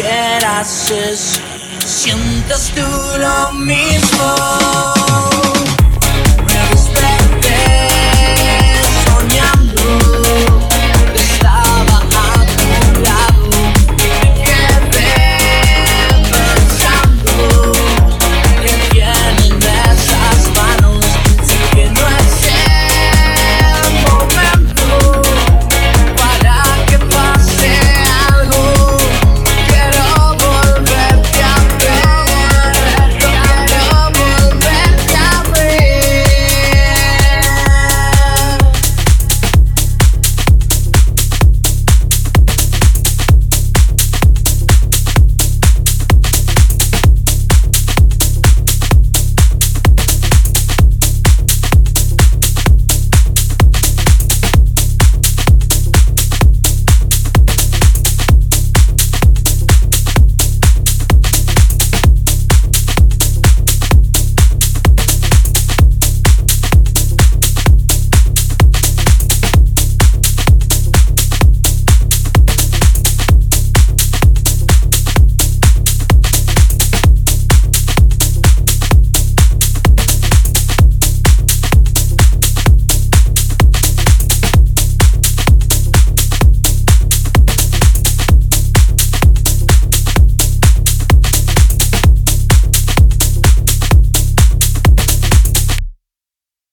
abraces, sientas tú lo mismo.